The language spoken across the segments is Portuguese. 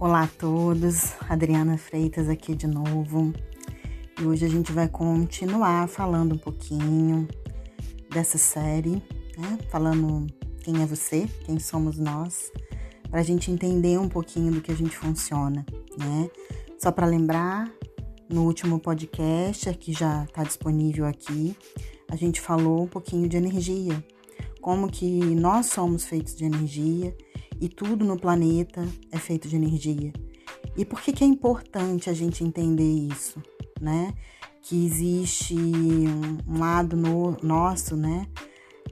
Olá a todos, Adriana Freitas aqui de novo. E hoje a gente vai continuar falando um pouquinho dessa série, né? Falando quem é você, quem somos nós, para a gente entender um pouquinho do que a gente funciona, né? Só para lembrar, no último podcast, que já está disponível aqui, a gente falou um pouquinho de energia, como que nós somos feitos de energia e tudo no planeta é feito de energia. E por que, que é importante a gente entender isso, né? Que existe um, um lado no, nosso, né?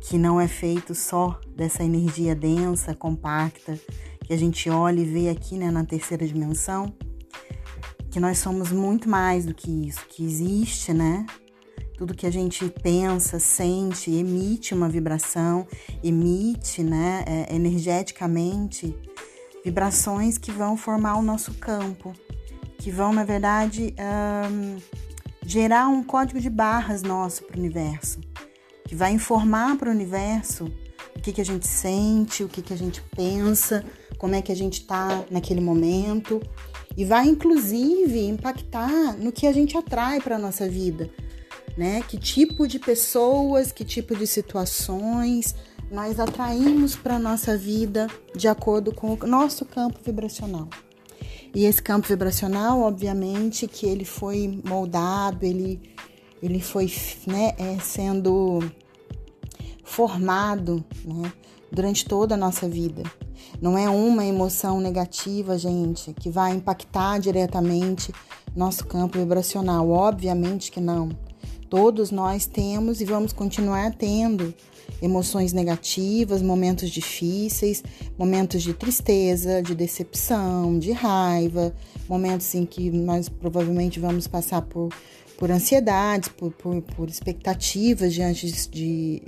Que não é feito só dessa energia densa, compacta, que a gente olha e vê aqui né, na terceira dimensão, que nós somos muito mais do que isso, que existe, né? Tudo que a gente pensa, sente, emite uma vibração, emite, né, é, energeticamente, vibrações que vão formar o nosso campo, que vão, na verdade, um, gerar um código de barras nosso para o universo, que vai informar para o universo o que, que a gente sente, o que, que a gente pensa, como é que a gente está naquele momento, e vai, inclusive, impactar no que a gente atrai para a nossa vida né? Que tipo de pessoas, que tipo de situações nós atraímos para nossa vida de acordo com o nosso campo vibracional. E esse campo vibracional, obviamente, que ele foi moldado, ele, ele foi né, é, sendo formado né, durante toda a nossa vida. Não é uma emoção negativa, gente, que vai impactar diretamente nosso campo vibracional. Obviamente que não. Todos nós temos e vamos continuar tendo emoções negativas, momentos difíceis, momentos de tristeza, de decepção, de raiva, momentos em que nós provavelmente vamos passar por, por ansiedades, por, por, por expectativas diante de,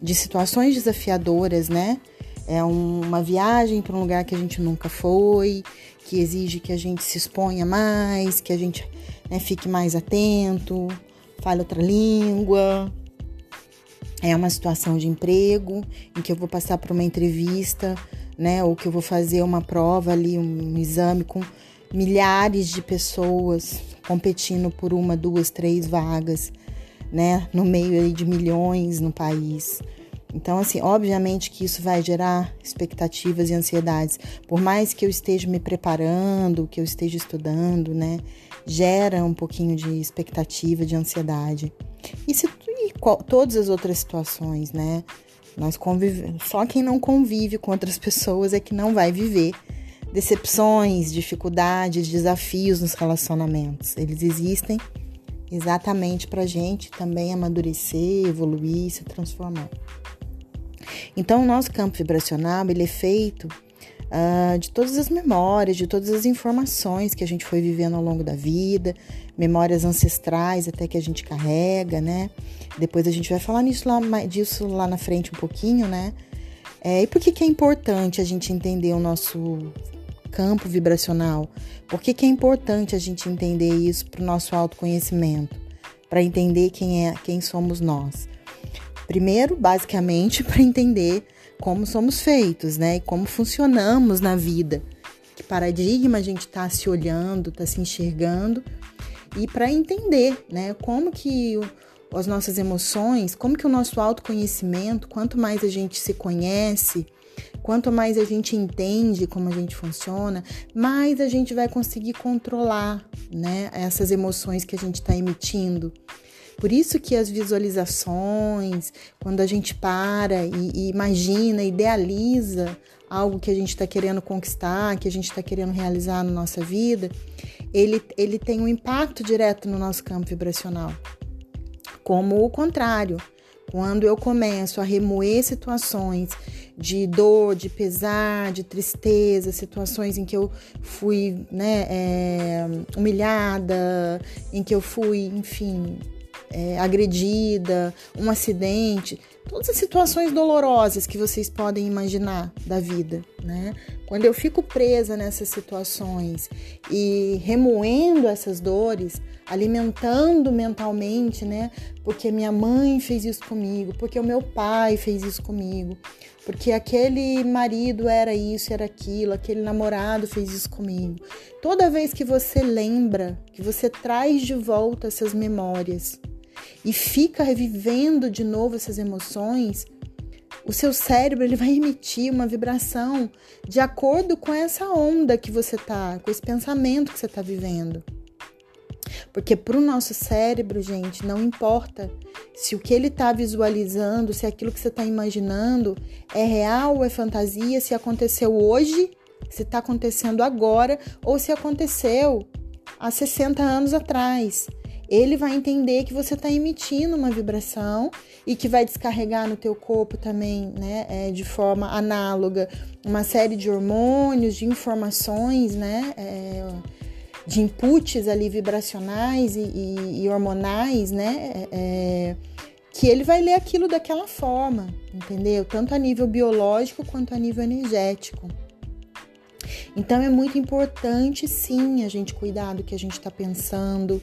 de situações desafiadoras, né? É uma viagem para um lugar que a gente nunca foi, que exige que a gente se exponha mais, que a gente né, fique mais atento, fale outra língua. É uma situação de emprego em que eu vou passar por uma entrevista, né? Ou que eu vou fazer uma prova ali, um exame com milhares de pessoas competindo por uma, duas, três vagas, né? No meio de milhões no país. Então, assim, obviamente que isso vai gerar expectativas e ansiedades. Por mais que eu esteja me preparando, que eu esteja estudando, né? Gera um pouquinho de expectativa, de ansiedade. E, se, e qual, todas as outras situações, né? Nós convivemos. Só quem não convive com outras pessoas é que não vai viver decepções, dificuldades, desafios nos relacionamentos. Eles existem exatamente para gente também amadurecer, evoluir, se transformar. Então, o nosso campo vibracional ele é feito uh, de todas as memórias, de todas as informações que a gente foi vivendo ao longo da vida, memórias ancestrais até que a gente carrega, né? Depois a gente vai falar nisso lá, disso lá na frente um pouquinho, né? É, e por que, que é importante a gente entender o nosso campo vibracional? Por que, que é importante a gente entender isso para o nosso autoconhecimento? Para entender quem é, quem somos nós. Primeiro, basicamente, para entender como somos feitos, né? E como funcionamos na vida. Que paradigma a gente está se olhando, está se enxergando. E para entender, né? Como que o, as nossas emoções, como que o nosso autoconhecimento, quanto mais a gente se conhece, quanto mais a gente entende como a gente funciona, mais a gente vai conseguir controlar, né? Essas emoções que a gente está emitindo. Por isso que as visualizações, quando a gente para e, e imagina, idealiza algo que a gente está querendo conquistar, que a gente está querendo realizar na nossa vida, ele, ele tem um impacto direto no nosso campo vibracional. Como o contrário, quando eu começo a remoer situações de dor, de pesar, de tristeza, situações em que eu fui né, é, humilhada, em que eu fui, enfim, é, agredida, um acidente, todas as situações dolorosas que vocês podem imaginar da vida, né? Quando eu fico presa nessas situações e remoendo essas dores, alimentando mentalmente, né? Porque minha mãe fez isso comigo, porque o meu pai fez isso comigo, porque aquele marido era isso, era aquilo, aquele namorado fez isso comigo. Toda vez que você lembra, que você traz de volta essas memórias, e fica revivendo de novo essas emoções, o seu cérebro ele vai emitir uma vibração de acordo com essa onda que você tá, com esse pensamento que você está vivendo. Porque para o nosso cérebro, gente, não importa se o que ele está visualizando, se aquilo que você está imaginando é real ou é fantasia, se aconteceu hoje, se está acontecendo agora ou se aconteceu há 60 anos atrás ele vai entender que você está emitindo uma vibração e que vai descarregar no teu corpo também, né, é, de forma análoga, uma série de hormônios, de informações, né, é, de inputs ali vibracionais e, e, e hormonais, né, é, é, que ele vai ler aquilo daquela forma, entendeu? Tanto a nível biológico quanto a nível energético. Então é muito importante sim a gente cuidar do que a gente está pensando,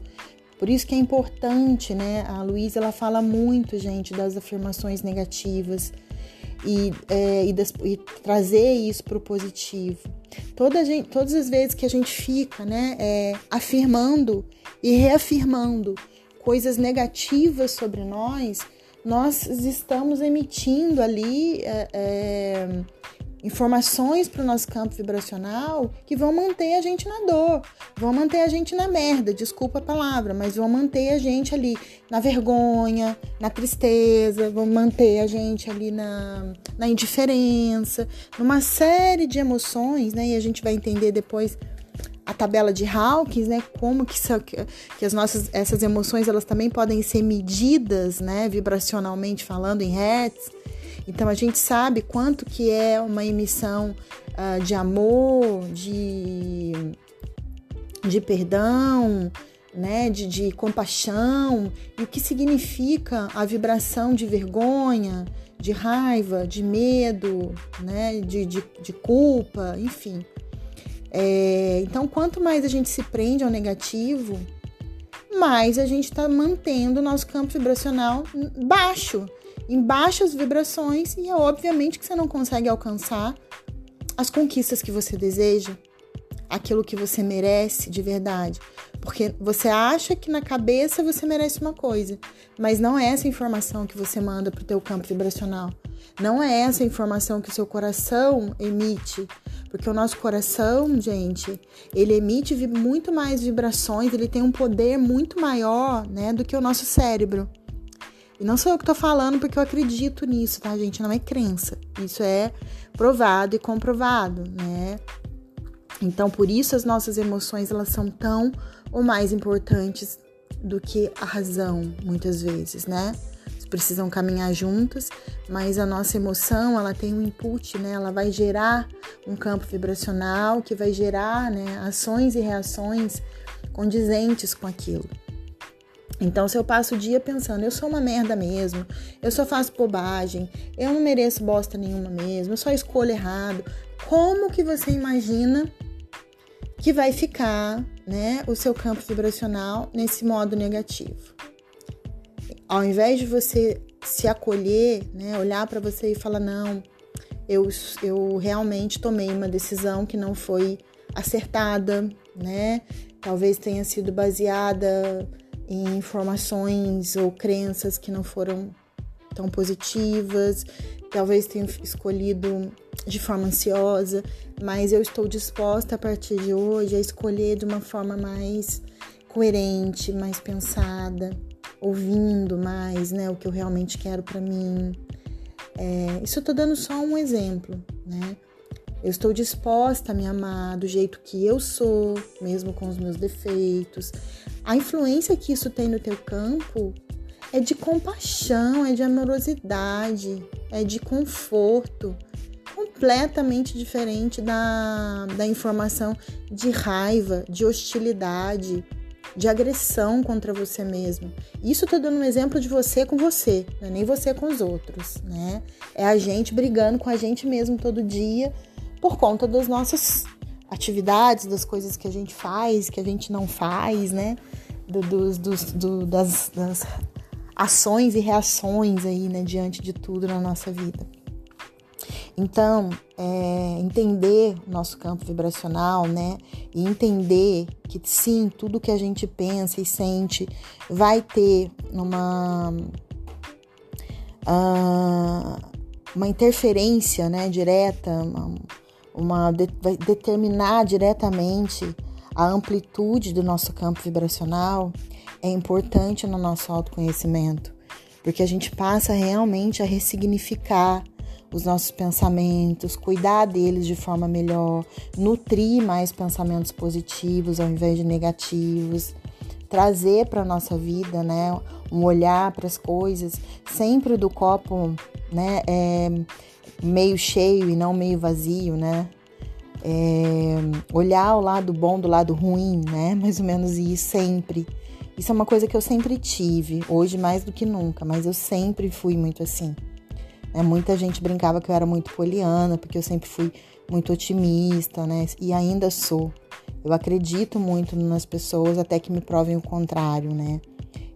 por isso que é importante, né? A Luísa ela fala muito, gente, das afirmações negativas e, é, e, das, e trazer isso para o positivo. Toda gente, todas as vezes que a gente fica, né, é, afirmando e reafirmando coisas negativas sobre nós, nós estamos emitindo ali é, é informações para o nosso campo vibracional que vão manter a gente na dor, vão manter a gente na merda, desculpa a palavra, mas vão manter a gente ali na vergonha, na tristeza, vão manter a gente ali na, na indiferença, numa série de emoções, né? E a gente vai entender depois a tabela de Hawkins, né? Como que, que as nossas essas emoções elas também podem ser medidas, né? Vibracionalmente falando em hertz. Então a gente sabe quanto que é uma emissão uh, de amor, de, de perdão, né, de, de compaixão, e o que significa a vibração de vergonha, de raiva, de medo, né, de, de, de culpa, enfim. É, então, quanto mais a gente se prende ao negativo, mais a gente está mantendo o nosso campo vibracional baixo em baixas vibrações e é obviamente que você não consegue alcançar as conquistas que você deseja, aquilo que você merece de verdade. Porque você acha que na cabeça você merece uma coisa, mas não é essa informação que você manda para o teu campo vibracional. Não é essa informação que o seu coração emite, porque o nosso coração, gente, ele emite muito mais vibrações, ele tem um poder muito maior, né, do que o nosso cérebro. E não sou eu que tô falando porque eu acredito nisso, tá, gente? Não é crença. Isso é provado e comprovado, né? Então, por isso as nossas emoções, elas são tão ou mais importantes do que a razão, muitas vezes, né? precisam caminhar juntas, mas a nossa emoção, ela tem um input, né? Ela vai gerar um campo vibracional que vai gerar, né, ações e reações condizentes com aquilo. Então, se eu passo o dia pensando, eu sou uma merda mesmo, eu só faço bobagem, eu não mereço bosta nenhuma mesmo, eu só escolho errado, como que você imagina que vai ficar, né, o seu campo vibracional nesse modo negativo? Ao invés de você se acolher, né, olhar para você e falar não, eu, eu realmente tomei uma decisão que não foi acertada, né? Talvez tenha sido baseada em informações ou crenças que não foram tão positivas, talvez tenha escolhido de forma ansiosa, mas eu estou disposta a partir de hoje a escolher de uma forma mais coerente, mais pensada, ouvindo mais, né, o que eu realmente quero para mim. É, isso eu tô dando só um exemplo, né? Eu estou disposta a me amar do jeito que eu sou, mesmo com os meus defeitos. A influência que isso tem no teu campo é de compaixão, é de amorosidade, é de conforto, completamente diferente da, da informação de raiva, de hostilidade, de agressão contra você mesmo. Isso eu tô dando um exemplo de você com você, não é nem você com os outros, né? É a gente brigando com a gente mesmo todo dia por conta das nossas atividades, das coisas que a gente faz, que a gente não faz, né? Do, dos, do, das, das ações e reações aí, né, diante de tudo na nossa vida. Então, é, entender o nosso campo vibracional, né? E entender que sim, tudo que a gente pensa e sente vai ter uma, uh, uma interferência, né, direta, uma, uma vai determinar diretamente a amplitude do nosso campo vibracional é importante no nosso autoconhecimento, porque a gente passa realmente a ressignificar os nossos pensamentos, cuidar deles de forma melhor, nutrir mais pensamentos positivos ao invés de negativos, trazer para nossa vida, né, um olhar para as coisas sempre do copo, né, é, meio cheio e não meio vazio, né? É, olhar o lado bom do lado ruim, né? Mais ou menos isso sempre. Isso é uma coisa que eu sempre tive, hoje mais do que nunca, mas eu sempre fui muito assim. É, muita gente brincava que eu era muito poliana, porque eu sempre fui muito otimista, né? E ainda sou. Eu acredito muito nas pessoas até que me provem o contrário, né?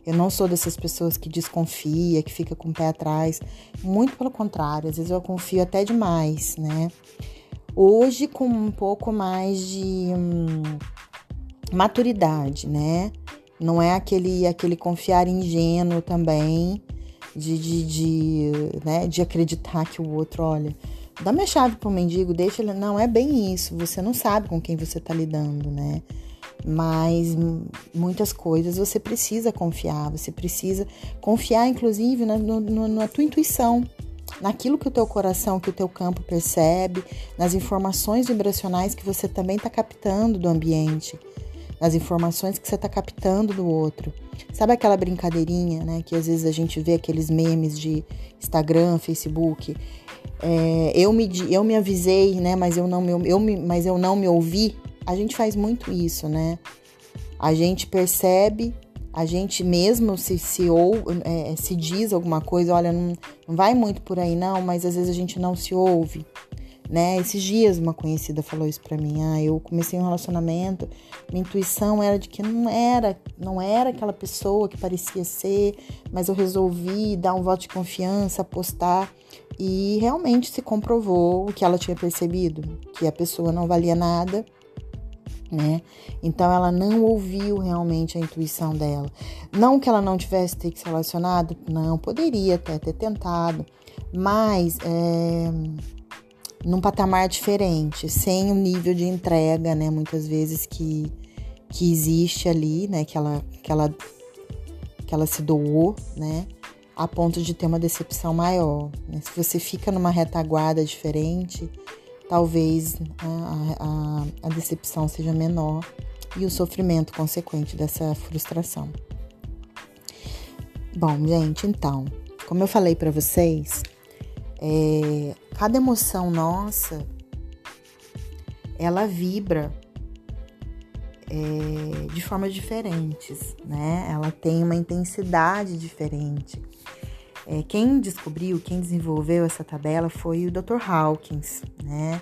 Eu não sou dessas pessoas que desconfia, que fica com o pé atrás. Muito pelo contrário, às vezes eu confio até demais, né? Hoje com um pouco mais de hum, maturidade, né? Não é aquele, aquele confiar ingênuo também, de, de, de, né, de acreditar que o outro, olha, dá minha chave pro mendigo, deixa ele. Não, é bem isso. Você não sabe com quem você tá lidando, né? Mas muitas coisas você precisa confiar, você precisa confiar, inclusive, na, no, na tua intuição, naquilo que o teu coração, que o teu campo percebe, nas informações vibracionais que você também está captando do ambiente nas informações que você está captando do outro. Sabe aquela brincadeirinha, né? Que às vezes a gente vê aqueles memes de Instagram, Facebook. É, eu, me, eu me avisei, né? Mas eu, não me, eu me, mas eu não me ouvi. A gente faz muito isso, né? A gente percebe, a gente mesmo se, se, ou, é, se diz alguma coisa, olha, não, não vai muito por aí não, mas às vezes a gente não se ouve né? Esses dias uma conhecida falou isso para mim. Ah, eu comecei um relacionamento, minha intuição era de que não era, não era aquela pessoa que parecia ser, mas eu resolvi dar um voto de confiança, apostar e realmente se comprovou o que ela tinha percebido, que a pessoa não valia nada. Né? Então ela não ouviu realmente a intuição dela. Não que ela não tivesse ter se relacionado, não, poderia até ter tentado, mas é, num patamar diferente, sem o nível de entrega, né, muitas vezes que, que existe ali, né, que ela, que, ela, que ela se doou, né, a ponto de ter uma decepção maior. Né? Se você fica numa retaguarda diferente, talvez a, a, a decepção seja menor e o sofrimento consequente dessa frustração. Bom, gente, então, como eu falei para vocês, é, cada emoção nossa, ela vibra é, de formas diferentes, né? Ela tem uma intensidade diferente. É, quem descobriu, quem desenvolveu essa tabela foi o Dr. Hawkins, né?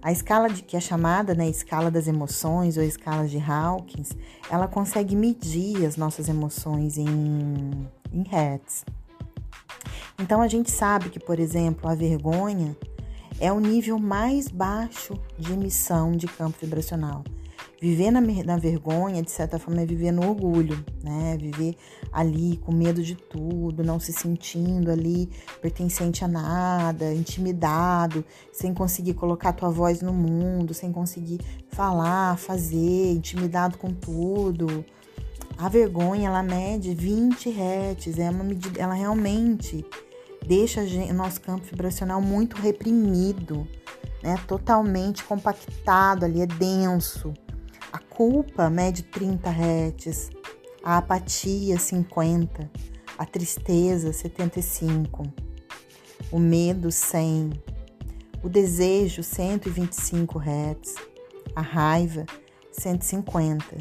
A escala de, que é chamada né, escala das emoções ou escala de Hawkins, ela consegue medir as nossas emoções em, em hertz. Então a gente sabe que, por exemplo, a vergonha é o nível mais baixo de emissão de campo vibracional. Viver na, na, vergonha, de certa forma, é viver no orgulho, né? Viver ali com medo de tudo, não se sentindo ali pertencente a nada, intimidado, sem conseguir colocar tua voz no mundo, sem conseguir falar, fazer, intimidado com tudo. A vergonha, ela mede 20 hertz, é uma medida, ela realmente deixa o nosso campo vibracional muito reprimido, né? Totalmente compactado ali, é denso. Culpa mede 30 Hz, a apatia 50, a tristeza 75, o medo 100, o desejo 125 Hz, a raiva 150,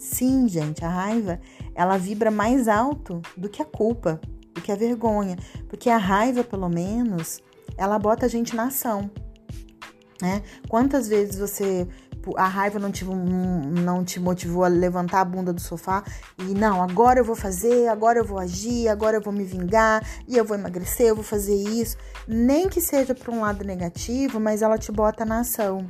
Sim, gente, a raiva, ela vibra mais alto do que a culpa, do que a vergonha, porque a raiva, pelo menos, ela bota a gente na ação. Né? Quantas vezes você a raiva não te, não te motivou a levantar a bunda do sofá e não, agora eu vou fazer, agora eu vou agir, agora eu vou me vingar e eu vou emagrecer, eu vou fazer isso. Nem que seja para um lado negativo, mas ela te bota na ação.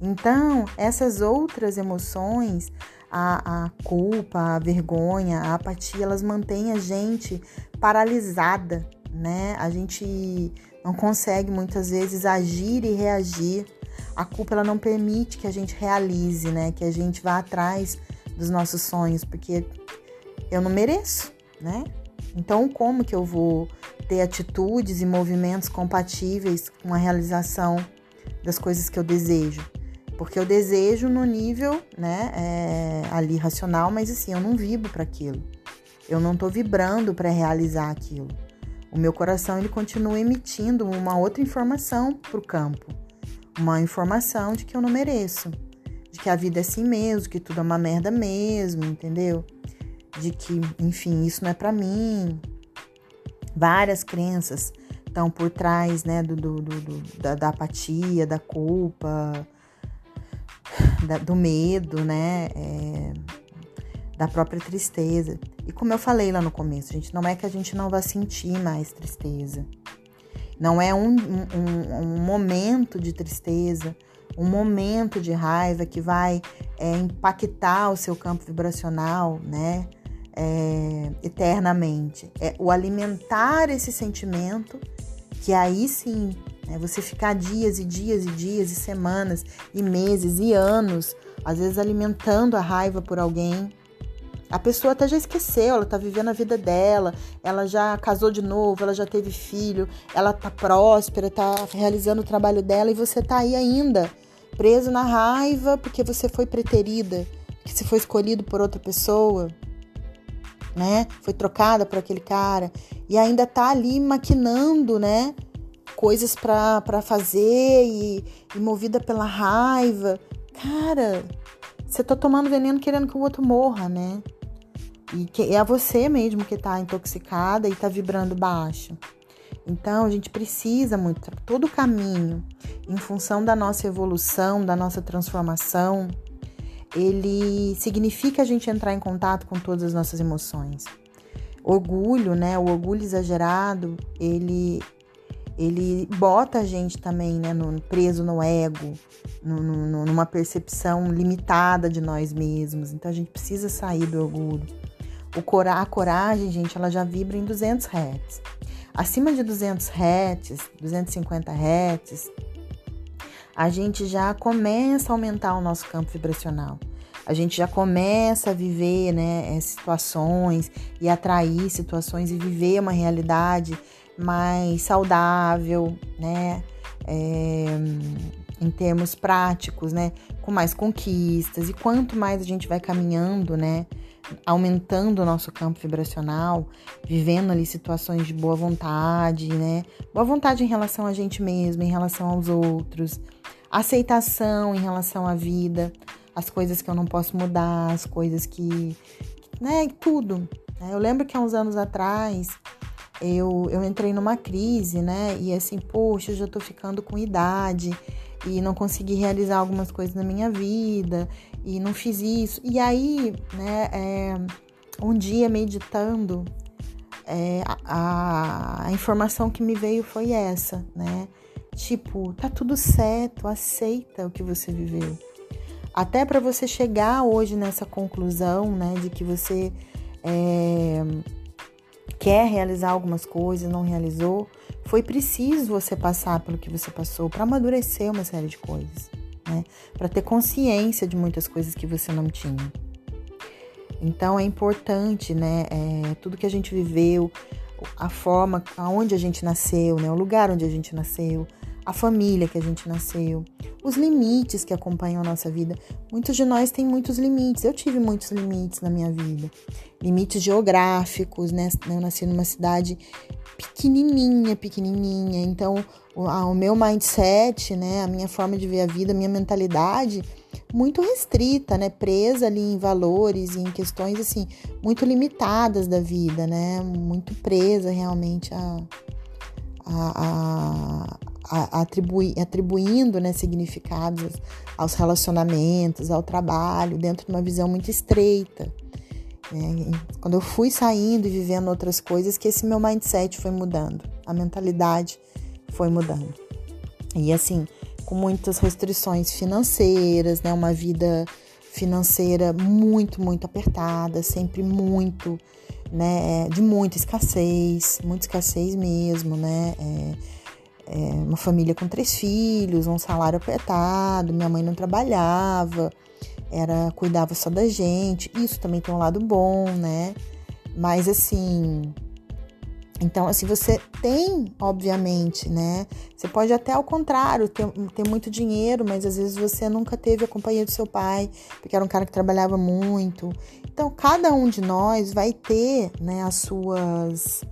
Então, essas outras emoções, a, a culpa, a vergonha, a apatia, elas mantêm a gente paralisada, né? A gente não consegue muitas vezes agir e reagir. A culpa ela não permite que a gente realize, né? Que a gente vá atrás dos nossos sonhos, porque eu não mereço, né? Então, como que eu vou ter atitudes e movimentos compatíveis com a realização das coisas que eu desejo? Porque eu desejo no nível, né, é, ali racional, mas assim, eu não vibro para aquilo. Eu não tô vibrando para realizar aquilo. O meu coração ele continua emitindo uma outra informação para o campo, uma informação de que eu não mereço, de que a vida é assim mesmo, que tudo é uma merda mesmo, entendeu? De que, enfim, isso não é para mim. Várias crenças estão por trás, né, do, do, do da, da apatia, da culpa, da, do medo, né? É, da própria tristeza. E como eu falei lá no começo, gente, não é que a gente não vai sentir mais tristeza. Não é um, um, um momento de tristeza, um momento de raiva que vai é, impactar o seu campo vibracional, né? É, eternamente. É o alimentar esse sentimento, que aí sim é você ficar dias e dias e dias e semanas e meses e anos, às vezes alimentando a raiva por alguém. A pessoa até já esqueceu, ela tá vivendo a vida dela, ela já casou de novo, ela já teve filho, ela tá próspera, tá realizando o trabalho dela e você tá aí ainda, preso na raiva porque você foi preterida, que você foi escolhido por outra pessoa, né? Foi trocada por aquele cara e ainda tá ali maquinando, né? coisas para fazer e, e movida pela raiva. Cara, você tá tomando veneno querendo que o outro morra, né? E que é você mesmo que tá intoxicada e tá vibrando baixo. Então, a gente precisa muito, todo o caminho, em função da nossa evolução, da nossa transformação, ele significa a gente entrar em contato com todas as nossas emoções. Orgulho, né? O orgulho exagerado, ele ele bota a gente também, né, no, preso no ego, no, no, numa percepção limitada de nós mesmos. Então a gente precisa sair do orgulho. O cora a coragem, gente, ela já vibra em 200 Hz. Acima de 200 Hz, 250 Hz, a gente já começa a aumentar o nosso campo vibracional. A gente já começa a viver né, situações e atrair situações e viver uma realidade mais saudável, né? É, em termos práticos, né? Com mais conquistas. E quanto mais a gente vai caminhando, né? Aumentando o nosso campo vibracional, vivendo ali situações de boa vontade, né? Boa vontade em relação a gente mesmo, em relação aos outros, aceitação em relação à vida, as coisas que eu não posso mudar, as coisas que. né? Tudo. Né? Eu lembro que há uns anos atrás eu, eu entrei numa crise, né? E assim, poxa, eu já tô ficando com idade e não consegui realizar algumas coisas na minha vida e não fiz isso. E aí, né, é, um dia meditando, é, a, a informação que me veio foi essa, né? Tipo, tá tudo certo, aceita o que você viveu. Até para você chegar hoje nessa conclusão, né, de que você é, quer realizar algumas coisas, não realizou, foi preciso você passar pelo que você passou para amadurecer uma série de coisas, né? Para ter consciência de muitas coisas que você não tinha. Então é importante, né? É, tudo que a gente viveu, a forma, aonde a gente nasceu, né? O lugar onde a gente nasceu, a família que a gente nasceu, os limites que acompanham a nossa vida. Muitos de nós têm muitos limites. Eu tive muitos limites na minha vida. Limites geográficos, né? Eu nasci numa cidade pequenininha, pequenininha. Então, o, o meu mindset, né, a minha forma de ver a vida, a minha mentalidade muito restrita, né? Presa ali em valores e em questões assim muito limitadas da vida, né? Muito presa realmente a, a, a, a atribui, atribuindo né, significados aos relacionamentos, ao trabalho, dentro de uma visão muito estreita. Né? Quando eu fui saindo e vivendo outras coisas, que esse meu mindset foi mudando, a mentalidade foi mudando. E assim, com muitas restrições financeiras, né? Uma vida financeira muito, muito apertada, sempre muito, né? De muita escassez, muita escassez mesmo, né? É, é uma família com três filhos, um salário apertado, minha mãe não trabalhava, era cuidava só da gente. Isso também tem um lado bom, né? Mas assim, então, assim, você tem, obviamente, né? Você pode até ao contrário, ter, ter, muito dinheiro, mas às vezes você nunca teve a companhia do seu pai, porque era um cara que trabalhava muito. Então, cada um de nós vai ter, né, as suas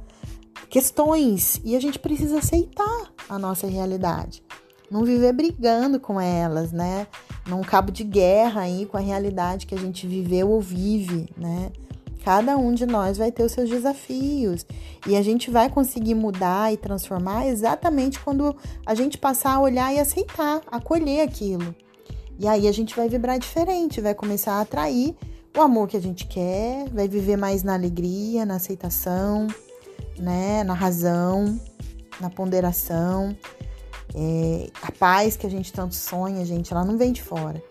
questões e a gente precisa aceitar a nossa realidade. Não viver brigando com elas, né? Num cabo de guerra aí com a realidade que a gente viveu ou vive, né? Cada um de nós vai ter os seus desafios e a gente vai conseguir mudar e transformar exatamente quando a gente passar a olhar e aceitar, acolher aquilo. E aí a gente vai vibrar diferente, vai começar a atrair o amor que a gente quer, vai viver mais na alegria, na aceitação, né, na razão, na ponderação. É, a paz que a gente tanto sonha, gente, ela não vem de fora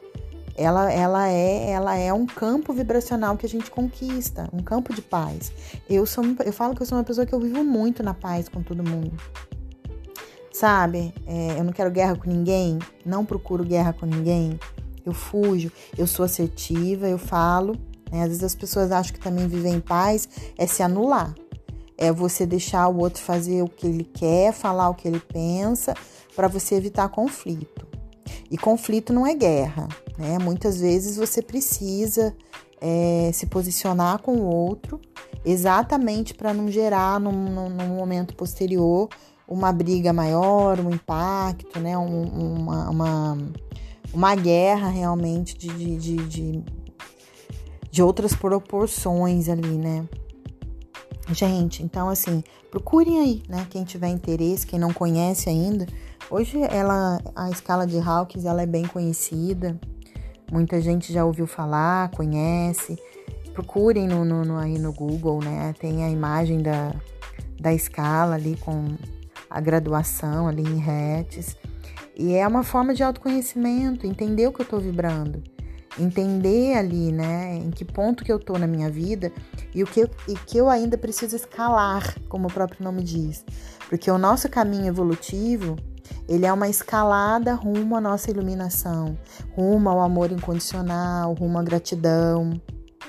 ela, ela, é, ela é um campo vibracional que a gente conquista, um campo de paz. Eu, sou, eu falo que eu sou uma pessoa que eu vivo muito na paz com todo mundo. Sabe? É, eu não quero guerra com ninguém, não procuro guerra com ninguém. Eu fujo, eu sou assertiva, eu falo. Né? Às vezes as pessoas acham que também viver em paz é se anular. É você deixar o outro fazer o que ele quer, falar o que ele pensa, para você evitar conflito. E conflito não é guerra, né? Muitas vezes você precisa é, se posicionar com o outro exatamente para não gerar num, num, momento posterior uma briga maior, um impacto, né? Um, uma, uma, uma, guerra realmente de, de, de, de, de outras proporções ali, né? Gente, então assim, procurem aí, né? Quem tiver interesse, quem não conhece ainda, Hoje ela, a escala de Hawkins ela é bem conhecida, muita gente já ouviu falar, conhece. Procurem no, no, no, aí no Google, né? Tem a imagem da, da escala ali com a graduação ali em hertz. E é uma forma de autoconhecimento, entender o que eu estou vibrando, entender ali, né, em que ponto que eu estou na minha vida e o que, e que eu ainda preciso escalar, como o próprio nome diz. Porque o nosso caminho evolutivo, ele é uma escalada rumo à nossa iluminação, rumo ao amor incondicional, rumo à gratidão,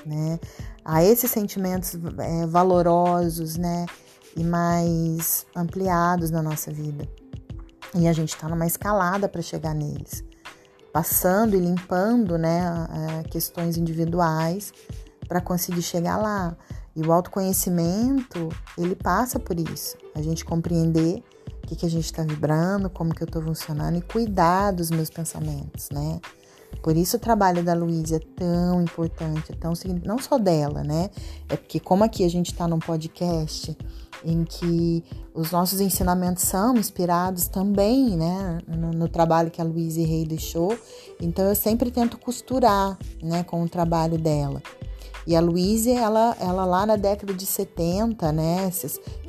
né? A esses sentimentos é, valorosos, né? E mais ampliados na nossa vida. E a gente está numa escalada para chegar neles, passando e limpando, né? Questões individuais para conseguir chegar lá. E o autoconhecimento, ele passa por isso. A gente compreender o que, que a gente está vibrando, como que eu estou funcionando e cuidar dos meus pensamentos, né? Por isso o trabalho da Luísa é tão importante, é tão não só dela, né? É porque como aqui a gente está num podcast em que os nossos ensinamentos são inspirados também, né, no, no trabalho que a Luísa Rei deixou, então eu sempre tento costurar, né, com o trabalho dela. E a Luísa, ela, ela lá na década de 70, né,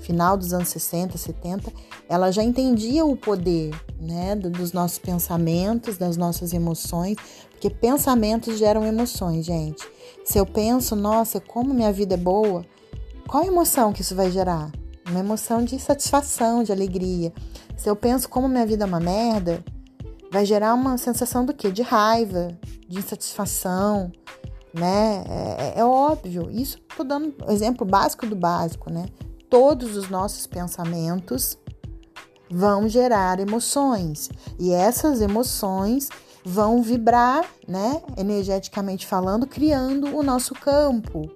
final dos anos 60, 70, ela já entendia o poder, né, dos nossos pensamentos, das nossas emoções, porque pensamentos geram emoções, gente. Se eu penso, nossa, como minha vida é boa, qual emoção que isso vai gerar? Uma emoção de satisfação, de alegria. Se eu penso como minha vida é uma merda, vai gerar uma sensação do quê? De raiva, de insatisfação, né? É, é, é óbvio. Isso tô dando exemplo básico do básico, né? Todos os nossos pensamentos vão gerar emoções e essas emoções vão vibrar, né? Energeticamente falando, criando o nosso campo.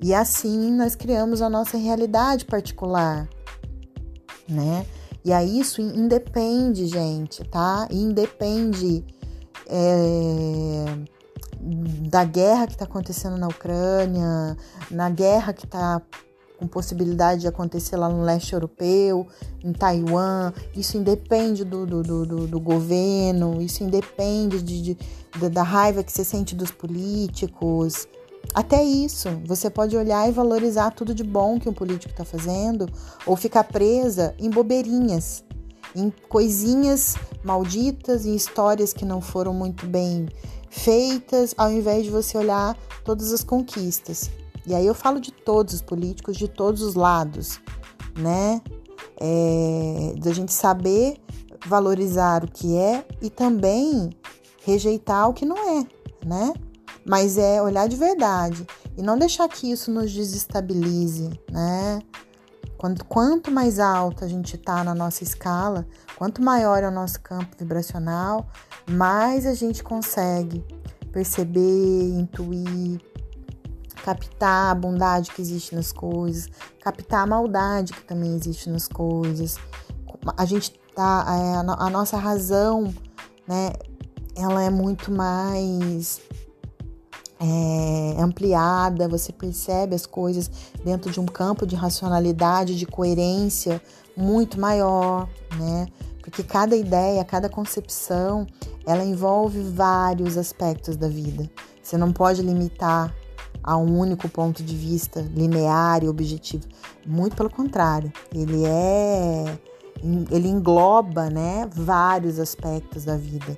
E assim nós criamos a nossa realidade particular, né? E aí isso independe, gente, tá? Independe é, da guerra que está acontecendo na Ucrânia, na guerra que está com possibilidade de acontecer lá no leste europeu, em Taiwan. Isso independe do, do, do, do governo, isso independe de, de, da raiva que você sente dos políticos. Até isso, você pode olhar e valorizar tudo de bom que um político está fazendo, ou ficar presa em bobeirinhas, em coisinhas malditas, em histórias que não foram muito bem feitas, ao invés de você olhar todas as conquistas. E aí eu falo de todos os políticos, de todos os lados, né? É, da gente saber valorizar o que é e também rejeitar o que não é, né? Mas é olhar de verdade e não deixar que isso nos desestabilize, né? Quanto, quanto mais alto a gente está na nossa escala, quanto maior é o nosso campo vibracional, mais a gente consegue perceber, intuir, captar a bondade que existe nas coisas, captar a maldade que também existe nas coisas. A gente tá, é, a nossa razão, né, ela é muito mais é, ampliada, você percebe as coisas dentro de um campo de racionalidade, de coerência muito maior, né? Porque cada ideia, cada concepção, ela envolve vários aspectos da vida. Você não pode limitar a um único ponto de vista linear e objetivo. Muito pelo contrário, ele é ele engloba, né, vários aspectos da vida.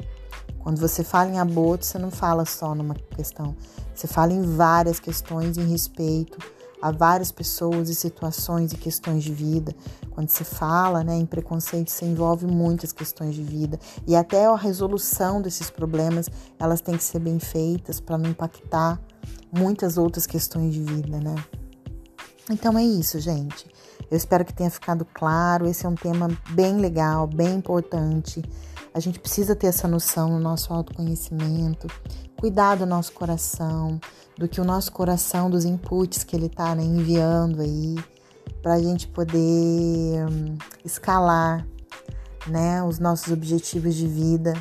Quando você fala em aborto, você não fala só numa questão, você fala em várias questões em respeito a várias pessoas e situações e questões de vida. Quando se fala né, em preconceito, se envolve muitas questões de vida. E até a resolução desses problemas, elas têm que ser bem feitas para não impactar muitas outras questões de vida, né? Então é isso, gente. Eu espero que tenha ficado claro. Esse é um tema bem legal, bem importante. A gente precisa ter essa noção no nosso autoconhecimento, cuidar do nosso coração, do que o nosso coração, dos inputs que ele está né, enviando aí, para a gente poder hum, escalar né, os nossos objetivos de vida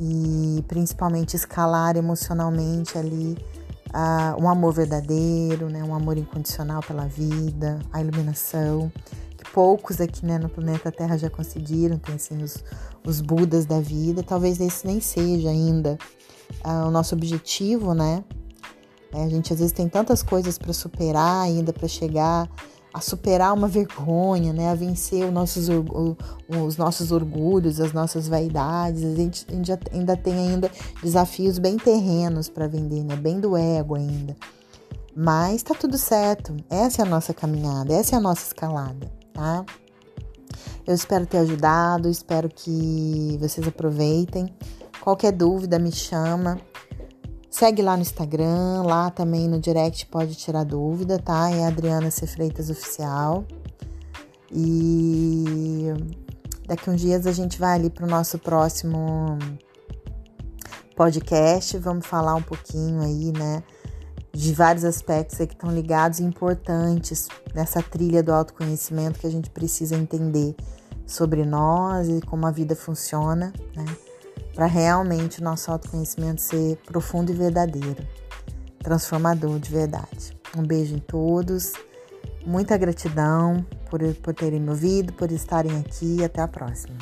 e principalmente escalar emocionalmente ali uh, um amor verdadeiro, né? um amor incondicional pela vida, a iluminação, poucos aqui né, no planeta Terra já conseguiram, tem assim os, os Budas da vida, talvez esse nem seja ainda uh, o nosso objetivo, né? É, a gente às vezes tem tantas coisas para superar ainda, para chegar a superar uma vergonha, né? A vencer os nossos, os nossos orgulhos, as nossas vaidades. A gente, a gente ainda tem ainda desafios bem terrenos para vender, né? Bem do ego ainda. Mas tá tudo certo. Essa é a nossa caminhada, essa é a nossa escalada, tá? Eu espero ter ajudado, espero que vocês aproveitem. Qualquer dúvida me chama. Segue lá no Instagram, lá também no direct pode tirar dúvida, tá? É Adriana C. Freitas Oficial. E daqui uns dias a gente vai ali para o nosso próximo podcast. Vamos falar um pouquinho aí, né? De vários aspectos aí que estão ligados e importantes nessa trilha do autoconhecimento que a gente precisa entender sobre nós e como a vida funciona, né? para realmente o nosso autoconhecimento ser profundo e verdadeiro, transformador de verdade. Um beijo em todos, muita gratidão por, por terem me ouvido, por estarem aqui e até a próxima.